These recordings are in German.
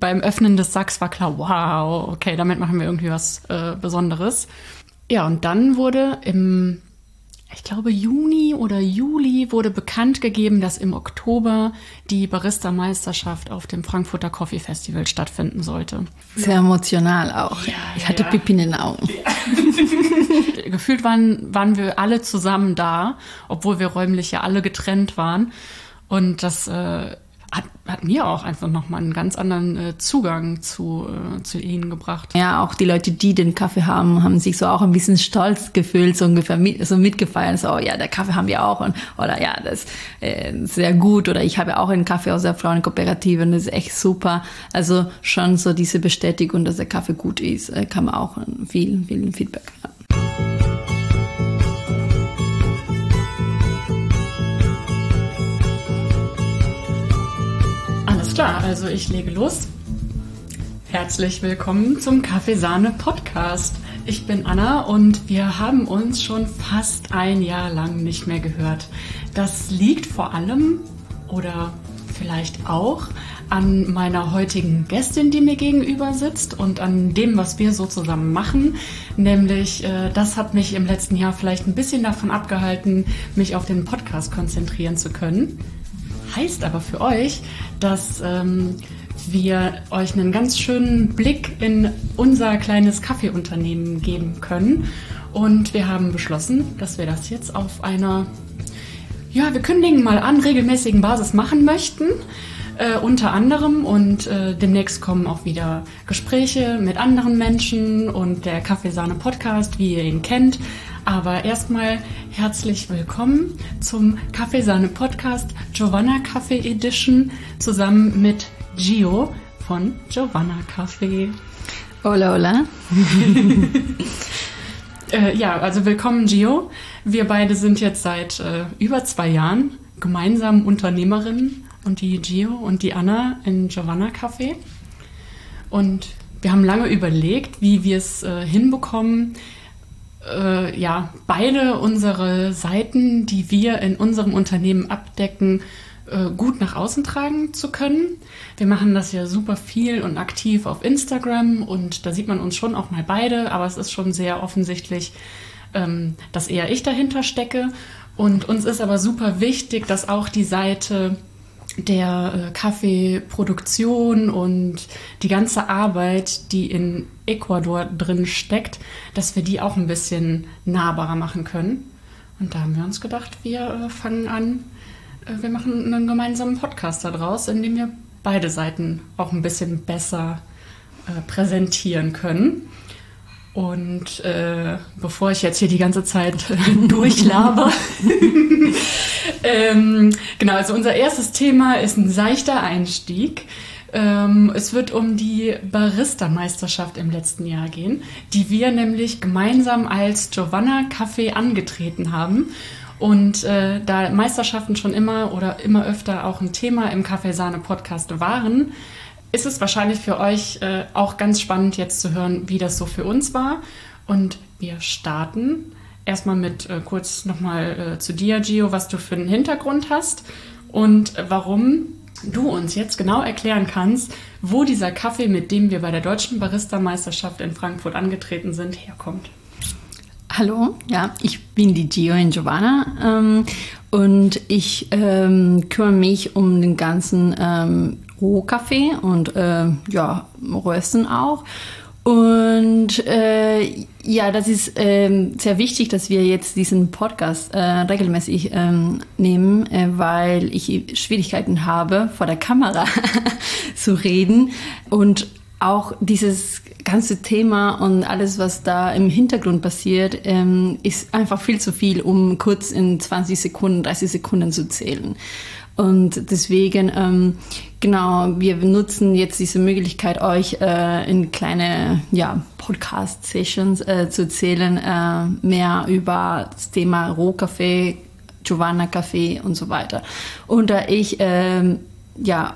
beim Öffnen des Sacks war klar, wow, okay, damit machen wir irgendwie was äh, Besonderes. Ja, und dann wurde im ich glaube, Juni oder Juli wurde bekannt gegeben, dass im Oktober die Barista-Meisterschaft auf dem Frankfurter Coffee Festival stattfinden sollte. Sehr emotional auch. Ja, ich hatte ja. Pipi in den Augen. Ja. Gefühlt waren, waren wir alle zusammen da, obwohl wir räumlich ja alle getrennt waren. Und das äh, hat, hat mir auch einfach nochmal einen ganz anderen äh, Zugang zu, äh, zu ihnen gebracht. Ja, auch die Leute, die den Kaffee haben, haben sich so auch ein bisschen stolz gefühlt, so ungefähr mit, so mitgefeiert. So, ja, der Kaffee haben wir auch. Und, oder ja, das ist äh, sehr gut. Oder ich habe auch einen Kaffee aus der Frauenkooperative und das ist echt super. Also schon so diese Bestätigung, dass der Kaffee gut ist, äh, kann man auch viel, viel Feedback haben. Klar, also ich lege los. Herzlich willkommen zum Kaffeesahne Podcast. Ich bin Anna und wir haben uns schon fast ein Jahr lang nicht mehr gehört. Das liegt vor allem oder vielleicht auch an meiner heutigen Gästin, die mir gegenüber sitzt und an dem, was wir so zusammen machen. Nämlich, äh, das hat mich im letzten Jahr vielleicht ein bisschen davon abgehalten, mich auf den Podcast konzentrieren zu können. Heißt aber für euch, dass ähm, wir euch einen ganz schönen Blick in unser kleines Kaffeeunternehmen geben können. Und wir haben beschlossen, dass wir das jetzt auf einer, ja, wir kündigen mal an, regelmäßigen Basis machen möchten. Äh, unter anderem und äh, demnächst kommen auch wieder Gespräche mit anderen Menschen und der Kaffeesahne Podcast, wie ihr ihn kennt. Aber erstmal herzlich willkommen zum Kaffeesahne Podcast Giovanna Kaffee Edition zusammen mit Gio von Giovanna Kaffee. Hola, hola. äh, ja, also willkommen Gio. Wir beide sind jetzt seit äh, über zwei Jahren gemeinsam Unternehmerinnen und die Gio und die Anna in Giovanna Café. Und wir haben lange überlegt, wie wir es äh, hinbekommen, äh, ja, beide unsere Seiten, die wir in unserem Unternehmen abdecken, äh, gut nach außen tragen zu können. Wir machen das ja super viel und aktiv auf Instagram und da sieht man uns schon auch mal beide, aber es ist schon sehr offensichtlich, ähm, dass eher ich dahinter stecke. Und uns ist aber super wichtig, dass auch die Seite der äh, Kaffeeproduktion und die ganze Arbeit, die in Ecuador drin steckt, dass wir die auch ein bisschen nahbarer machen können. Und da haben wir uns gedacht, wir äh, fangen an, äh, wir machen einen gemeinsamen Podcast daraus, in dem wir beide Seiten auch ein bisschen besser äh, präsentieren können. Und äh, bevor ich jetzt hier die ganze Zeit durchlabe, ähm, genau, also unser erstes Thema ist ein seichter Einstieg. Ähm, es wird um die Barista-Meisterschaft im letzten Jahr gehen, die wir nämlich gemeinsam als Giovanna Café angetreten haben. Und äh, da Meisterschaften schon immer oder immer öfter auch ein Thema im Kaffeesahne-Podcast waren, ist es wahrscheinlich für euch äh, auch ganz spannend jetzt zu hören, wie das so für uns war. Und wir starten erstmal mit äh, kurz nochmal äh, zu dir, Gio, was du für einen Hintergrund hast und warum du uns jetzt genau erklären kannst, wo dieser Kaffee, mit dem wir bei der Deutschen Barista-Meisterschaft in Frankfurt angetreten sind, herkommt. Hallo, ja, ich bin die Gio in Giovanna ähm, und ich ähm, kümmere mich um den ganzen ähm, Rohkaffee und äh, ja, Rösten auch. Und äh, ja, das ist ähm, sehr wichtig, dass wir jetzt diesen Podcast äh, regelmäßig ähm, nehmen, äh, weil ich Schwierigkeiten habe, vor der Kamera zu reden. Und auch dieses ganze Thema und alles, was da im Hintergrund passiert, ähm, ist einfach viel zu viel, um kurz in 20 Sekunden, 30 Sekunden zu zählen. Und deswegen, ähm, genau, wir nutzen jetzt diese Möglichkeit, euch äh, in kleine ja, Podcast-Sessions äh, zu erzählen, äh, mehr über das Thema Rohkaffee, Giovanna Kaffee und so weiter. Und da ich ähm, ja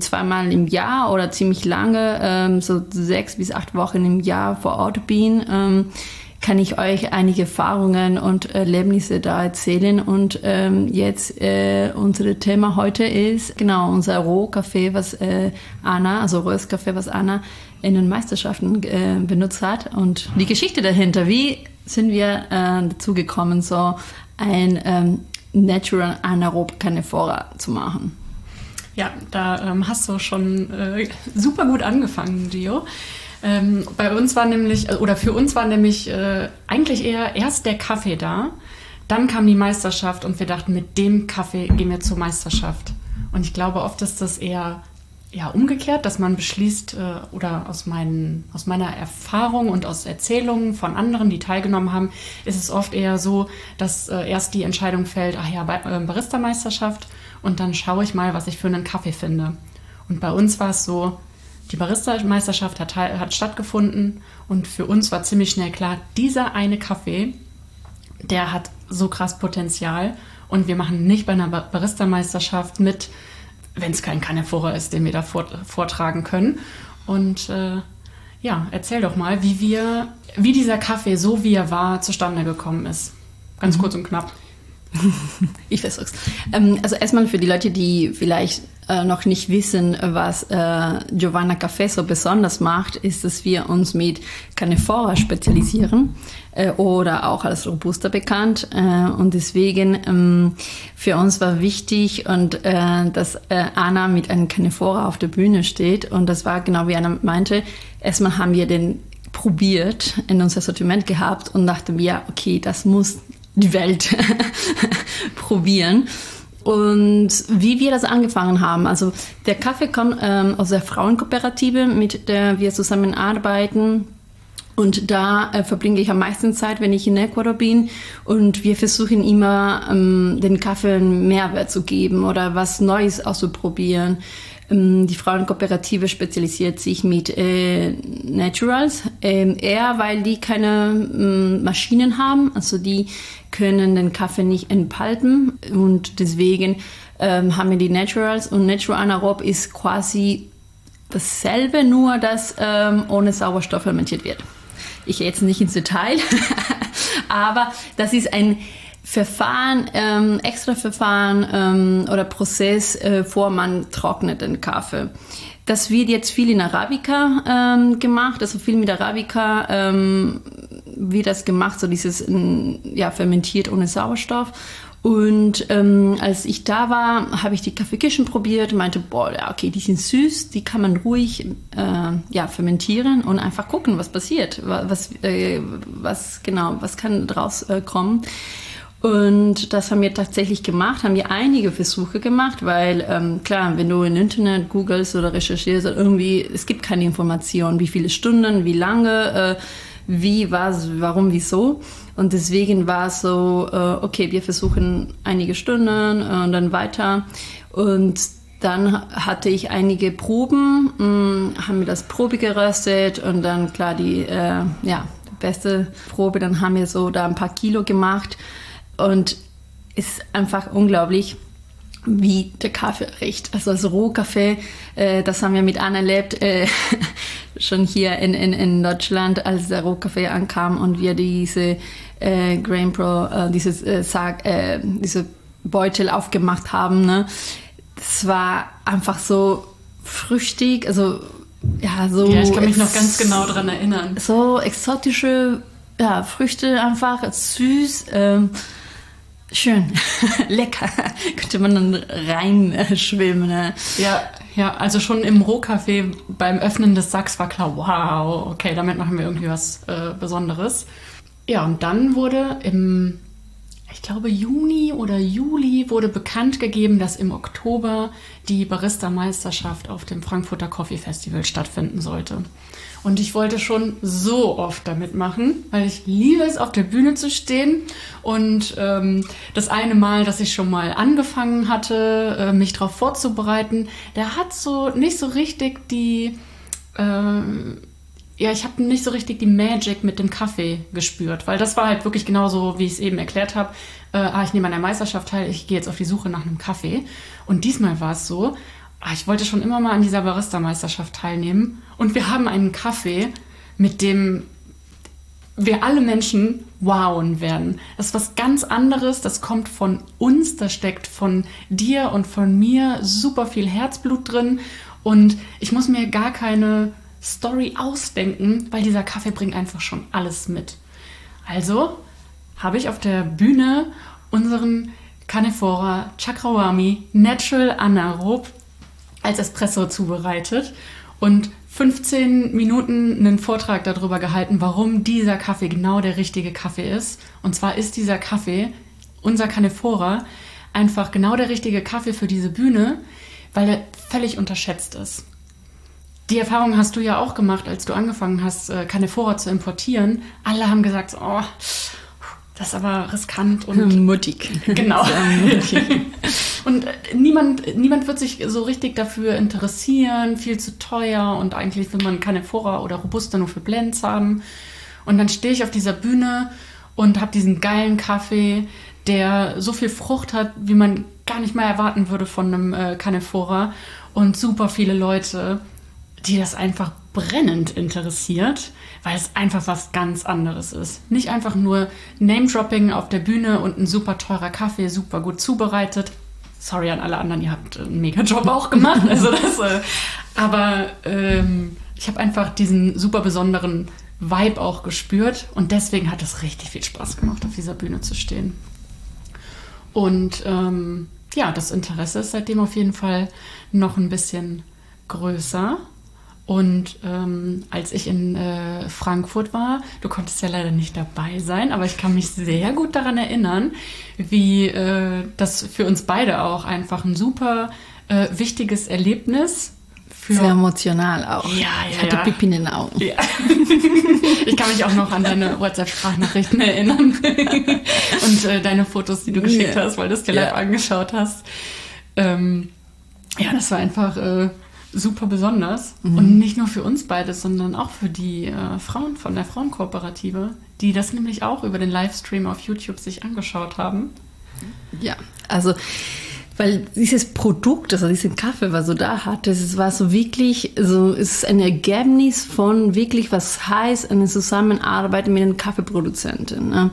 zweimal im Jahr oder ziemlich lange, ähm, so sechs bis acht Wochen im Jahr vor Ort bin, ähm, kann ich euch einige Erfahrungen und Erlebnisse da erzählen. Und ähm, jetzt äh, unser Thema heute ist genau unser Rohkaffee, was äh, Anna, also rohes was Anna in den Meisterschaften äh, benutzt hat und die Geschichte dahinter. Wie sind wir äh, dazu gekommen, so ein ähm, Natural Anaerob Canephora zu machen? Ja, da ähm, hast du schon äh, super gut angefangen, Gio. Ähm, bei uns war nämlich, äh, oder für uns war nämlich äh, eigentlich eher erst der Kaffee da. Dann kam die Meisterschaft und wir dachten, mit dem Kaffee gehen wir zur Meisterschaft. Und ich glaube, oft ist das eher ja, umgekehrt, dass man beschließt, äh, oder aus, meinen, aus meiner Erfahrung und aus Erzählungen von anderen, die teilgenommen haben, ist es oft eher so, dass äh, erst die Entscheidung fällt, ach ja, äh, Barista-Meisterschaft und dann schaue ich mal, was ich für einen Kaffee finde. Und bei uns war es so, die Barista-Meisterschaft hat, hat stattgefunden und für uns war ziemlich schnell klar, dieser eine Kaffee, der hat so krass Potenzial und wir machen nicht bei einer Barista-Meisterschaft mit, wenn es kein Canephora ist, den wir da vortragen können. Und äh, ja, erzähl doch mal, wie wir, wie dieser Kaffee, so wie er war, zustande gekommen ist. Ganz mhm. kurz und knapp. ich versuch's. Ähm, also erstmal für die Leute, die vielleicht äh, noch nicht wissen, was äh, Giovanna Café so besonders macht, ist, dass wir uns mit Canephora spezialisieren äh, oder auch als Robusta bekannt. Äh, und deswegen ähm, für uns war wichtig und äh, dass äh, Anna mit einem Canephora auf der Bühne steht. Und das war genau wie Anna meinte. Erstmal haben wir den probiert in unser Sortiment gehabt und dachten, ja, okay, das muss die Welt probieren. Und wie wir das angefangen haben, also der Kaffee kommt ähm, aus der Frauenkooperative, mit der wir zusammenarbeiten. Und da äh, verbringe ich am meisten Zeit, wenn ich in Ecuador bin. Und wir versuchen immer, ähm, den Kaffee einen Mehrwert zu geben oder was Neues auszuprobieren. Ähm, die Frauenkooperative spezialisiert sich mit äh, Naturals, ähm, eher weil die keine ähm, Maschinen haben, also die können den Kaffee nicht entpalten. Und deswegen ähm, haben wir die Naturals. Und Natural Anaerob ist quasi dasselbe, nur dass ähm, ohne Sauerstoff fermentiert wird. Ich gehe jetzt nicht ins Detail, aber das ist ein Verfahren, ähm, extra Verfahren ähm, oder Prozess, äh, vor man trocknet den Kaffee. Das wird jetzt viel in Arabica ähm, gemacht, also viel mit Arabica ähm, wird das gemacht, so dieses ja, fermentiert ohne Sauerstoff. Und ähm, als ich da war, habe ich die Kaffeekirschen probiert und meinte, boah, ja, okay, die sind süß, die kann man ruhig äh, ja, fermentieren und einfach gucken, was passiert, was, äh, was genau, was kann daraus äh, kommen. Und das haben wir tatsächlich gemacht, haben wir einige Versuche gemacht, weil ähm, klar, wenn du im Internet googelst oder recherchierst, irgendwie, es gibt keine Information, wie viele Stunden, wie lange, äh, wie, was, warum, wieso. Und deswegen war es so, äh, okay, wir versuchen einige Stunden äh, und dann weiter. Und dann hatte ich einige Proben, mh, mm, haben wir das Probe geröstet und dann klar die äh, ja, beste Probe, dann haben wir so da ein paar Kilo gemacht und ist einfach unglaublich, wie der Kaffee riecht. Also das Rohkaffee, äh, das haben wir mit Anna erlebt, äh, schon hier in, in, in Deutschland, als der Rohkaffee ankam und wir diese äh, Grain Pro, äh, dieses, äh, Sag, äh, diese Beutel aufgemacht haben. Ne? Das war einfach so früchtig, also ja, so. Ja, ich kann mich noch ganz genau daran erinnern. So exotische ja, Früchte einfach, süß. Ähm, Schön, lecker. Könnte man dann reinschwimmen. Ne? Ja, ja, also schon im Rohkaffee beim Öffnen des Sacks war klar, wow, okay, damit machen wir irgendwie was äh, Besonderes. Ja, und dann wurde im, ich glaube, Juni oder Juli wurde bekannt gegeben, dass im Oktober die Barista-Meisterschaft auf dem Frankfurter Coffee Festival stattfinden sollte. Und ich wollte schon so oft damit machen, weil ich liebe es, auf der Bühne zu stehen. Und ähm, das eine Mal, dass ich schon mal angefangen hatte, äh, mich darauf vorzubereiten, der hat so nicht so richtig die... Äh, ja, ich habe nicht so richtig die Magic mit dem Kaffee gespürt, weil das war halt wirklich genauso, wie ich es eben erklärt habe. Äh, ah, ich nehme an der Meisterschaft teil, ich gehe jetzt auf die Suche nach einem Kaffee. Und diesmal war es so, ah, ich wollte schon immer mal an dieser Barista-Meisterschaft teilnehmen. Und wir haben einen Kaffee, mit dem wir alle Menschen wowen werden. Das ist was ganz anderes, das kommt von uns, da steckt von dir und von mir super viel Herzblut drin und ich muss mir gar keine Story ausdenken, weil dieser Kaffee bringt einfach schon alles mit. Also habe ich auf der Bühne unseren Canefora Chakrawami Natural Anaerob als Espresso zubereitet und 15 Minuten einen Vortrag darüber gehalten, warum dieser Kaffee genau der richtige Kaffee ist. Und zwar ist dieser Kaffee, unser Canefora, einfach genau der richtige Kaffee für diese Bühne, weil er völlig unterschätzt ist. Die Erfahrung hast du ja auch gemacht, als du angefangen hast, äh, Canefora zu importieren. Alle haben gesagt, oh, das ist aber riskant und mutig. Genau. und äh, niemand, niemand wird sich so richtig dafür interessieren, viel zu teuer und eigentlich will man keine Fora oder Robusta nur für Blends haben. Und dann stehe ich auf dieser Bühne und habe diesen geilen Kaffee, der so viel Frucht hat, wie man gar nicht mehr erwarten würde von einem äh, Canefora und super viele Leute die das einfach brennend interessiert, weil es einfach was ganz anderes ist. Nicht einfach nur Name-Dropping auf der Bühne und ein super teurer Kaffee, super gut zubereitet. Sorry an alle anderen, ihr habt einen mega Job auch gemacht. Also das, äh, aber ähm, ich habe einfach diesen super besonderen Vibe auch gespürt und deswegen hat es richtig viel Spaß gemacht, auf dieser Bühne zu stehen. Und ähm, ja, das Interesse ist seitdem auf jeden Fall noch ein bisschen größer. Und ähm, als ich in äh, Frankfurt war, du konntest ja leider nicht dabei sein, aber ich kann mich sehr gut daran erinnern, wie äh, das für uns beide auch einfach ein super äh, wichtiges Erlebnis für Sehr emotional auch. Ja, ja, ich hatte ja. Pipi in den Augen. Ja. ich kann mich auch noch an deine WhatsApp-Sprachnachrichten erinnern und äh, deine Fotos, die du geschickt yeah. hast, weil du es dir live yeah. angeschaut hast. Ähm, ja, das war einfach äh, super besonders. Mhm. Und nicht nur für uns beide, sondern auch für die äh, Frauen von der Frauenkooperative, die das nämlich auch über den Livestream auf YouTube sich angeschaut haben. Ja, also weil dieses Produkt, also diesen Kaffee, was du da hattest, es war so wirklich, so es ist ein Ergebnis von wirklich, was heißt eine Zusammenarbeit mit den Kaffeeproduzenten. Ne?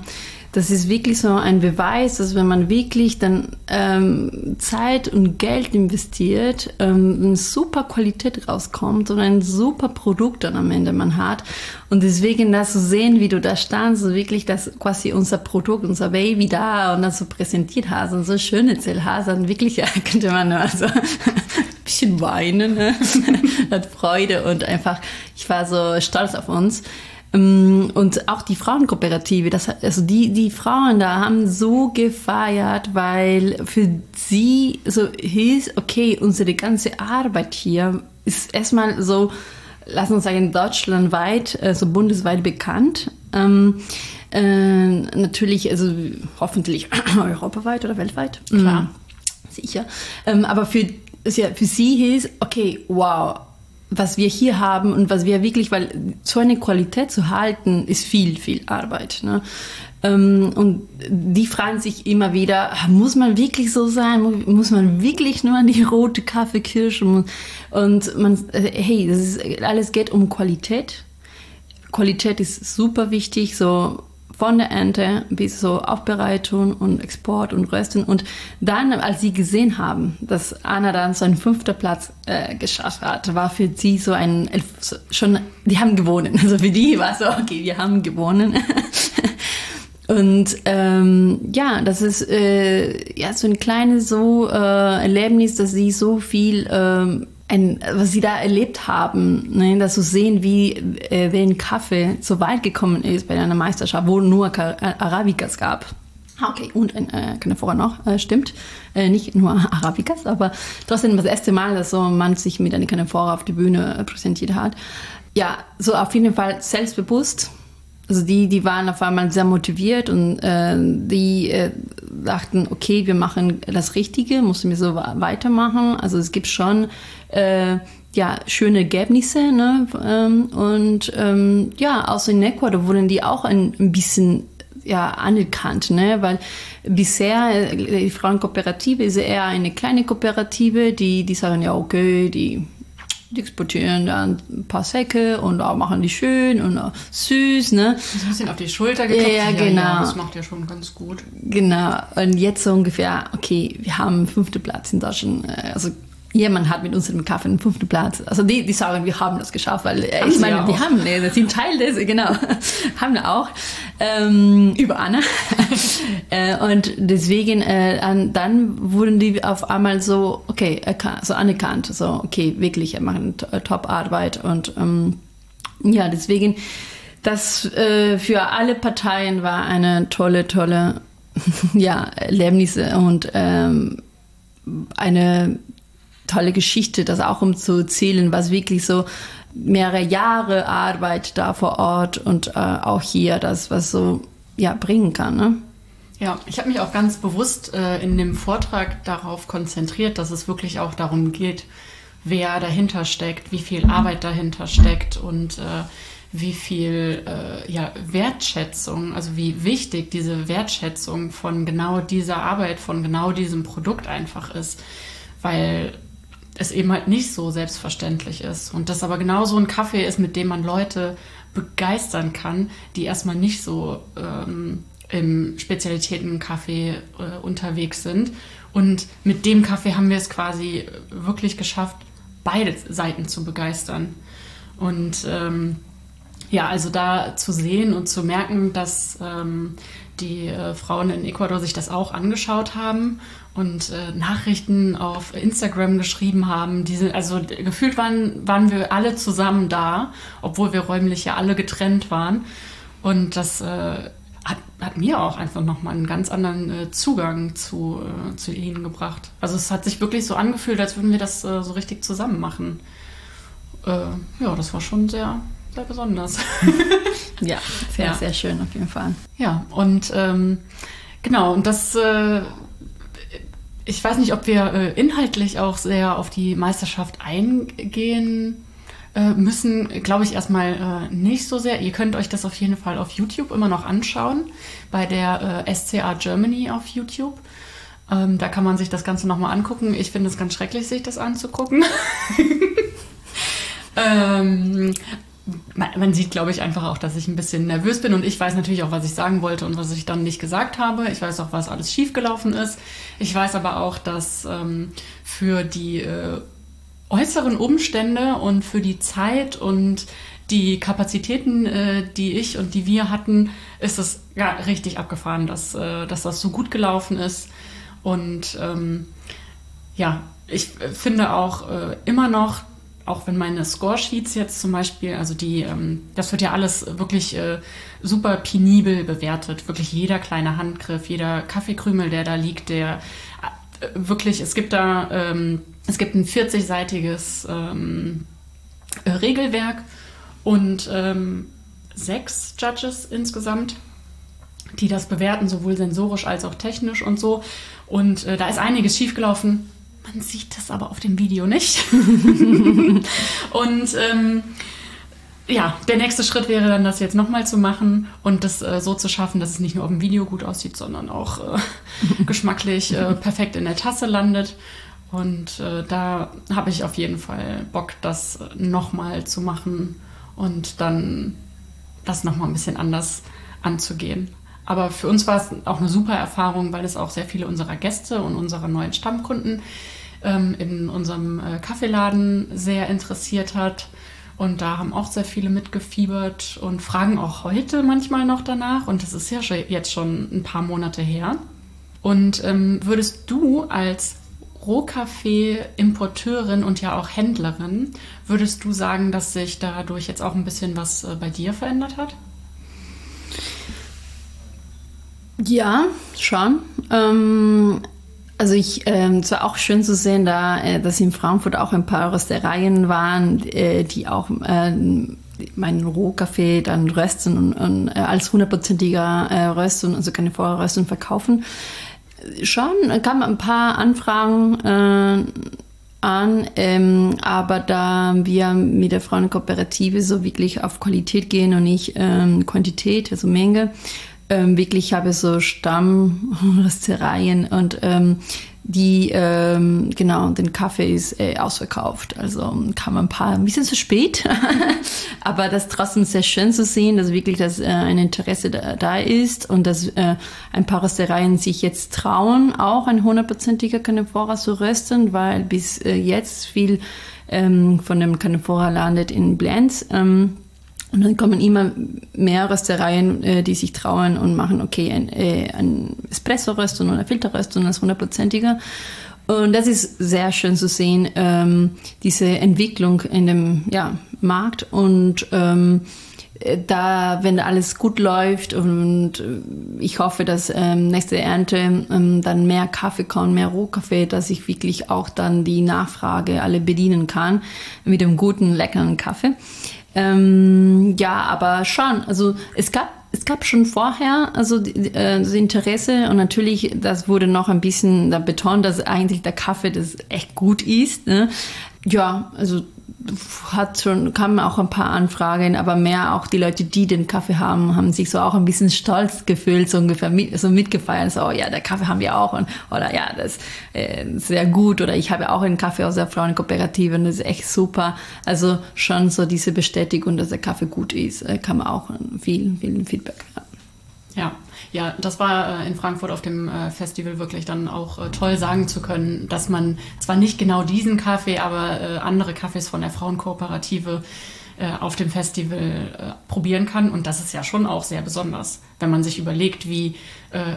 Das ist wirklich so ein Beweis, dass wenn man wirklich dann ähm, Zeit und Geld investiert, ähm, eine super Qualität rauskommt und ein super Produkt dann am Ende man hat. Und deswegen das zu sehen, wie du da standst, wirklich das quasi unser Produkt, unser Baby da und das so präsentiert hast und so schön erzählt hast, dann wirklich ja, könnte man nur so ein bisschen weinen, ne? hat Freude und einfach, ich war so stolz auf uns. Ähm, und auch die Frauenkooperative, das, also die, die Frauen da haben so gefeiert, weil für sie so hieß, okay, unsere ganze Arbeit hier ist erstmal so, lass uns sagen, deutschlandweit, also bundesweit bekannt. Ähm, äh, natürlich, also hoffentlich europaweit oder weltweit. Klar. Mhm. Sicher. Ähm, aber für, für sie hieß, okay, wow, was wir hier haben und was wir wirklich, weil so eine Qualität zu halten, ist viel, viel Arbeit. Ne? Ähm, und die fragen sich immer wieder, muss man wirklich so sein? Muss man wirklich nur an die rote Kaffeekirsche? Und man, äh, hey, das ist, alles geht um Qualität. Qualität ist super wichtig, so von der Ernte bis zur Aufbereitung und Export und Rösten. Und dann, als sie gesehen haben, dass Anna dann so einen fünften Platz äh, geschafft hat, war für sie so ein, schon, die haben gewonnen. Also für die war so, okay, wir haben gewonnen. Und ähm, ja, das ist äh, ja so ein kleines so äh, Erlebnis, dass sie so viel ähm, ein, was sie da erlebt haben, ne, dass zu sehen, wie äh, den Kaffee so weit gekommen ist bei einer Meisterschaft, wo nur Arabicas gab. Ah, okay, und ein äh, Canefora noch, äh, stimmt. Äh, nicht nur Arabicas, aber trotzdem das erste Mal, dass so man sich mit einer Canefora auf die Bühne äh, präsentiert hat. Ja, so auf jeden Fall selbstbewusst. Also die, die waren auf einmal sehr motiviert und äh, die äh, dachten, okay, wir machen das Richtige, müssen wir so weitermachen. Also es gibt schon äh, ja, schöne Ergebnisse. Ne? Ähm, und ähm, ja, außer in Ecuador wurden die auch ein, ein bisschen ja, anerkannt, ne? weil bisher äh, die Frauenkooperative ist eher eine kleine Kooperative, die, die sagen ja, okay, die die exportieren dann ein paar Säcke und auch machen die schön und süß, ne? ein bisschen auf die Schulter geklopft. Ja, genau. Ja, das macht ja schon ganz gut. Genau. Und jetzt so ungefähr, okay, wir haben fünfte Platz in Deutschland. Äh, jemand hat mit uns im Kaffee den fünften Platz. Also die, die sagen, wir haben das geschafft, weil äh, ich meine, wir haben, ne, sind Teil des, genau, haben wir auch ähm, über Anna. äh, und deswegen, äh, an, dann wurden die auf einmal so, okay, so anerkannt, so okay, wirklich, macht eine Top-Arbeit und ähm, ja, deswegen, das äh, für alle Parteien war eine tolle, tolle ja, Erlebnisse und ähm, eine tolle Geschichte, das auch um zu erzählen, was wirklich so mehrere Jahre Arbeit da vor Ort und äh, auch hier das, was so ja, bringen kann. Ne? Ja, ich habe mich auch ganz bewusst äh, in dem Vortrag darauf konzentriert, dass es wirklich auch darum geht, wer dahinter steckt, wie viel Arbeit dahinter steckt und äh, wie viel äh, ja, Wertschätzung, also wie wichtig diese Wertschätzung von genau dieser Arbeit, von genau diesem Produkt einfach ist. Weil es eben halt nicht so selbstverständlich ist. Und das aber genau so ein Kaffee ist, mit dem man Leute begeistern kann, die erstmal nicht so ähm, im Spezialitätenkaffee äh, unterwegs sind. Und mit dem Kaffee haben wir es quasi wirklich geschafft, beide Seiten zu begeistern. Und ähm, ja, also da zu sehen und zu merken, dass ähm, die äh, Frauen in Ecuador sich das auch angeschaut haben und äh, Nachrichten auf Instagram geschrieben haben. Diese, also gefühlt waren, waren wir alle zusammen da, obwohl wir räumlich ja alle getrennt waren. Und das äh, hat, hat, mir auch einfach nochmal einen ganz anderen äh, Zugang zu, äh, zu ihnen gebracht. Also es hat sich wirklich so angefühlt, als würden wir das äh, so richtig zusammen machen. Ja, das war schon sehr, sehr besonders. ja, sehr, ja. sehr schön auf jeden Fall. Ja, und ähm, genau, und das ich weiß nicht, ob wir äh, inhaltlich auch sehr auf die Meisterschaft eingehen äh, müssen. Glaube ich erstmal äh, nicht so sehr. Ihr könnt euch das auf jeden Fall auf YouTube immer noch anschauen, bei der äh, SCA Germany auf YouTube. Ähm, da kann man sich das Ganze nochmal angucken. Ich finde es ganz schrecklich, sich das anzugucken. ähm, man, man sieht, glaube ich, einfach auch, dass ich ein bisschen nervös bin und ich weiß natürlich auch, was ich sagen wollte und was ich dann nicht gesagt habe. Ich weiß auch, was alles schiefgelaufen ist. Ich weiß aber auch, dass ähm, für die äh, äußeren Umstände und für die Zeit und die Kapazitäten, äh, die ich und die wir hatten, ist es ja richtig abgefahren, dass, äh, dass das so gut gelaufen ist. Und ähm, ja, ich finde auch äh, immer noch, auch wenn meine Score-Sheets jetzt zum Beispiel, also die, ähm, das wird ja alles wirklich äh, super penibel bewertet. Wirklich jeder kleine Handgriff, jeder Kaffeekrümel, der da liegt, der äh, wirklich, es gibt da, ähm, es gibt ein 40-seitiges ähm, äh, Regelwerk und sechs Judges insgesamt, die das bewerten, sowohl sensorisch als auch technisch und so. Und äh, da ist einiges schiefgelaufen man sieht das aber auf dem Video nicht. und ähm, ja, der nächste Schritt wäre dann, das jetzt nochmal zu machen und das äh, so zu schaffen, dass es nicht nur auf dem Video gut aussieht, sondern auch äh, geschmacklich äh, perfekt in der Tasse landet. Und äh, da habe ich auf jeden Fall Bock, das nochmal zu machen und dann das nochmal ein bisschen anders anzugehen. Aber für uns war es auch eine super Erfahrung, weil es auch sehr viele unserer Gäste und unserer neuen Stammkunden ähm, in unserem äh, Kaffeeladen sehr interessiert hat. Und da haben auch sehr viele mitgefiebert und fragen auch heute manchmal noch danach. Und das ist ja jetzt schon ein paar Monate her. Und ähm, würdest du als Rohkaffee-Importeurin und ja auch Händlerin, würdest du sagen, dass sich dadurch jetzt auch ein bisschen was äh, bei dir verändert hat? Ja, schon. Ähm, also ich, ähm, es war auch schön zu sehen, da, äh, dass in Frankfurt auch ein paar Röstereien waren, äh, die auch äh, meinen Rohkaffee dann rösten und, und äh, als hundertprozentiger äh, Rösten, also keine Vorröstung verkaufen. Schon kamen ein paar Anfragen äh, an, ähm, aber da wir mit der Frauenkooperative so wirklich auf Qualität gehen und nicht ähm, Quantität, also Menge, ähm, wirklich habe so Stammröstereien und ähm, die, ähm, genau, den Kaffee ist äh, ausverkauft. Also kam ein paar, ein bisschen zu spät, aber das trotzdem sehr schön zu sehen, dass wirklich das, äh, ein Interesse da, da ist und dass äh, ein paar Röstereien sich jetzt trauen, auch ein hundertprozentiger Canephora zu rösten, weil bis äh, jetzt viel ähm, von dem Canephora landet in Blends. Ähm, und dann kommen immer mehr Röstereien, äh, die sich trauen und machen, okay, ein, äh, ein Espresso-Röstung oder Filterröstung als hundertprozentiger. Und das ist sehr schön zu sehen, ähm, diese Entwicklung in dem ja, Markt. Und ähm, da, wenn alles gut läuft und äh, ich hoffe, dass ähm, nächste Ernte ähm, dann mehr Kaffee kommt, mehr Rohkaffee, dass ich wirklich auch dann die Nachfrage alle bedienen kann mit dem guten, leckeren Kaffee. Ähm, ja, aber schon. Also es gab es gab schon vorher also äh, das Interesse und natürlich das wurde noch ein bisschen da betont, dass eigentlich der Kaffee das echt gut ist. Ne? Ja, also hat schon, kamen auch ein paar Anfragen, aber mehr auch die Leute, die den Kaffee haben, haben sich so auch ein bisschen stolz gefühlt, so ungefähr mit, so mitgefeiert, so, ja, der Kaffee haben wir auch und, oder ja, das ist äh, sehr gut oder ich habe auch einen Kaffee aus der Frauenkooperative und das ist echt super. Also schon so diese Bestätigung, dass der Kaffee gut ist, äh, kam auch viel, viel Feedback. Ja. ja. Ja, das war äh, in Frankfurt auf dem äh, Festival wirklich dann auch äh, toll sagen zu können, dass man zwar nicht genau diesen Kaffee, aber andere Kaffees von der Frauenkooperative auf dem Festival probieren kann. Und das ist ja schon auch sehr besonders, wenn man sich überlegt, wie,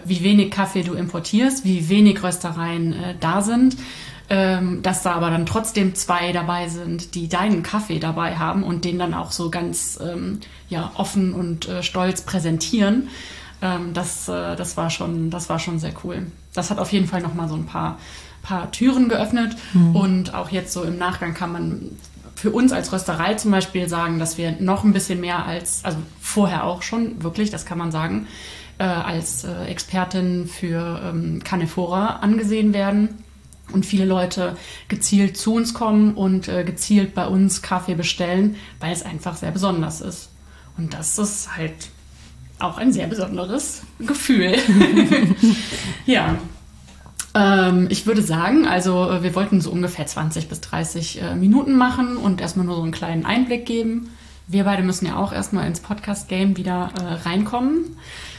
wie wenig Kaffee du importierst, wie wenig Röstereien da sind. Ähm, dass da aber dann trotzdem zwei dabei sind, die deinen Kaffee dabei haben und den dann auch so ganz ähm, ja, offen und äh, stolz präsentieren. Ähm, das, äh, das, war schon, das war schon sehr cool. Das hat auf jeden Fall nochmal so ein paar, paar Türen geöffnet. Mhm. Und auch jetzt so im Nachgang kann man für uns als Rösterei zum Beispiel sagen, dass wir noch ein bisschen mehr als, also vorher auch schon, wirklich, das kann man sagen, äh, als äh, Expertin für ähm, Canephora angesehen werden und viele Leute gezielt zu uns kommen und äh, gezielt bei uns Kaffee bestellen, weil es einfach sehr besonders ist. Und das ist halt auch ein sehr besonderes Gefühl. ja. Ähm, ich würde sagen, also äh, wir wollten so ungefähr 20 bis 30 äh, Minuten machen und erstmal nur so einen kleinen Einblick geben. Wir beide müssen ja auch erstmal ins Podcast-Game wieder äh, reinkommen.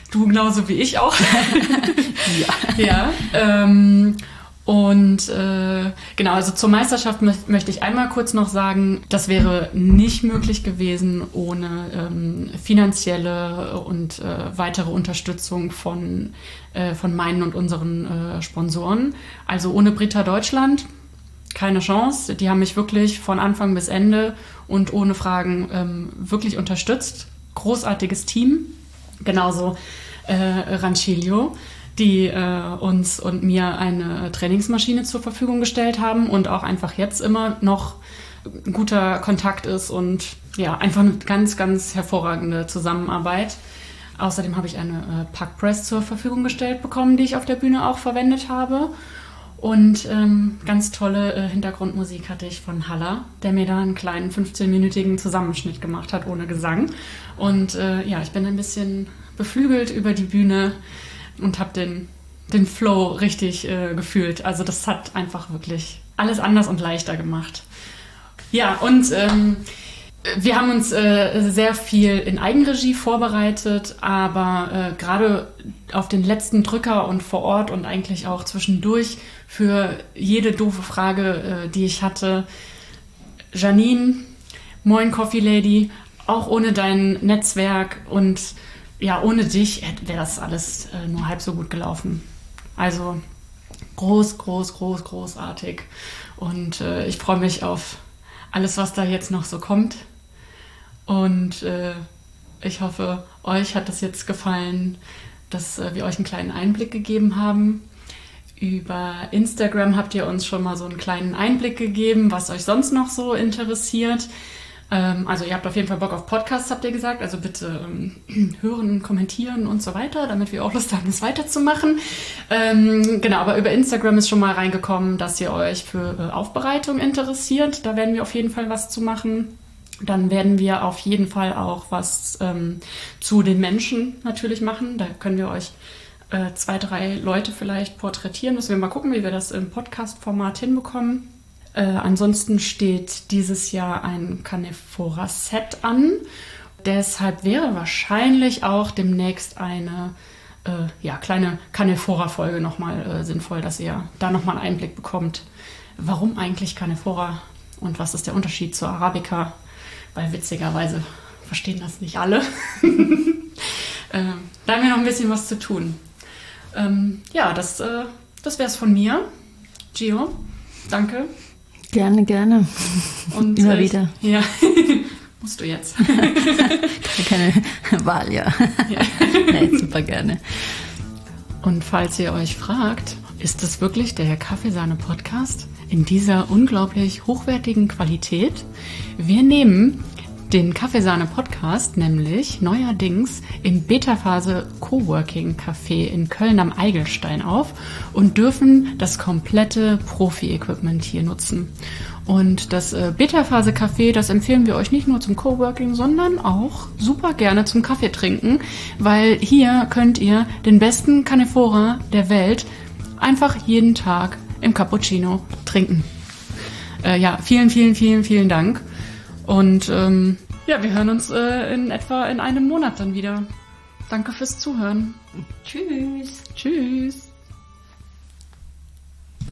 Du genauso wie ich auch. ja. ja ähm, und äh, genau, also zur Meisterschaft mö möchte ich einmal kurz noch sagen, das wäre nicht möglich gewesen ohne ähm, finanzielle und äh, weitere Unterstützung von, äh, von meinen und unseren äh, Sponsoren. Also ohne Britta Deutschland keine Chance. Die haben mich wirklich von Anfang bis Ende und ohne Fragen ähm, wirklich unterstützt. Großartiges Team. Genauso äh, Rancilio die äh, uns und mir eine Trainingsmaschine zur Verfügung gestellt haben und auch einfach jetzt immer noch guter Kontakt ist und ja, einfach eine ganz, ganz hervorragende Zusammenarbeit. Außerdem habe ich eine äh, Packpress zur Verfügung gestellt bekommen, die ich auf der Bühne auch verwendet habe. Und ähm, ganz tolle äh, Hintergrundmusik hatte ich von Haller, der mir da einen kleinen 15-minütigen Zusammenschnitt gemacht hat ohne Gesang. Und äh, ja, ich bin ein bisschen beflügelt über die Bühne und habe den, den Flow richtig äh, gefühlt. Also das hat einfach wirklich alles anders und leichter gemacht. Ja, und ähm, wir haben uns äh, sehr viel in Eigenregie vorbereitet, aber äh, gerade auf den letzten Drücker und vor Ort und eigentlich auch zwischendurch für jede doofe Frage, äh, die ich hatte, Janine, moin Coffee Lady, auch ohne dein Netzwerk und ja, ohne dich wäre das alles äh, nur halb so gut gelaufen. Also groß, groß, groß, großartig. Und äh, ich freue mich auf alles, was da jetzt noch so kommt. Und äh, ich hoffe, euch hat das jetzt gefallen, dass äh, wir euch einen kleinen Einblick gegeben haben. Über Instagram habt ihr uns schon mal so einen kleinen Einblick gegeben, was euch sonst noch so interessiert. Ähm, also ihr habt auf jeden Fall Bock auf Podcasts, habt ihr gesagt. Also bitte ähm, hören, kommentieren und so weiter, damit wir auch Lust haben, es weiterzumachen. Ähm, genau, aber über Instagram ist schon mal reingekommen, dass ihr euch für äh, Aufbereitung interessiert. Da werden wir auf jeden Fall was zu machen. Dann werden wir auf jeden Fall auch was ähm, zu den Menschen natürlich machen. Da können wir euch äh, zwei, drei Leute vielleicht porträtieren. Müssen wir mal gucken, wie wir das im Podcast-Format hinbekommen. Äh, ansonsten steht dieses Jahr ein Canephora-Set an. Deshalb wäre wahrscheinlich auch demnächst eine äh, ja, kleine Canephora-Folge nochmal äh, sinnvoll, dass ihr da nochmal einen Einblick bekommt, warum eigentlich Canephora und was ist der Unterschied zur Arabica, weil witzigerweise verstehen das nicht alle. äh, da haben wir noch ein bisschen was zu tun. Ähm, ja, das, äh, das wäre es von mir. Gio, danke. Gerne, gerne. Und, Immer äh, wieder. Ja, musst du jetzt. Keine Wahl, ja. Ja. nee, super gerne. Und falls ihr euch fragt, ist es wirklich der Kaffeesahne-Podcast in dieser unglaublich hochwertigen Qualität? Wir nehmen den Kaffeesahne-Podcast nämlich neuerdings im Beta-Phase Coworking Café in Köln am Eigelstein auf und dürfen das komplette Profi-Equipment hier nutzen. Und das äh, Beta-Phase Café, das empfehlen wir euch nicht nur zum Coworking, sondern auch super gerne zum Kaffee trinken, weil hier könnt ihr den besten Canephora der Welt einfach jeden Tag im Cappuccino trinken. Äh, ja, vielen, vielen, vielen, vielen Dank. Und ähm, ja, wir hören uns äh, in etwa in einem Monat dann wieder. Danke fürs Zuhören. Tschüss. Tschüss.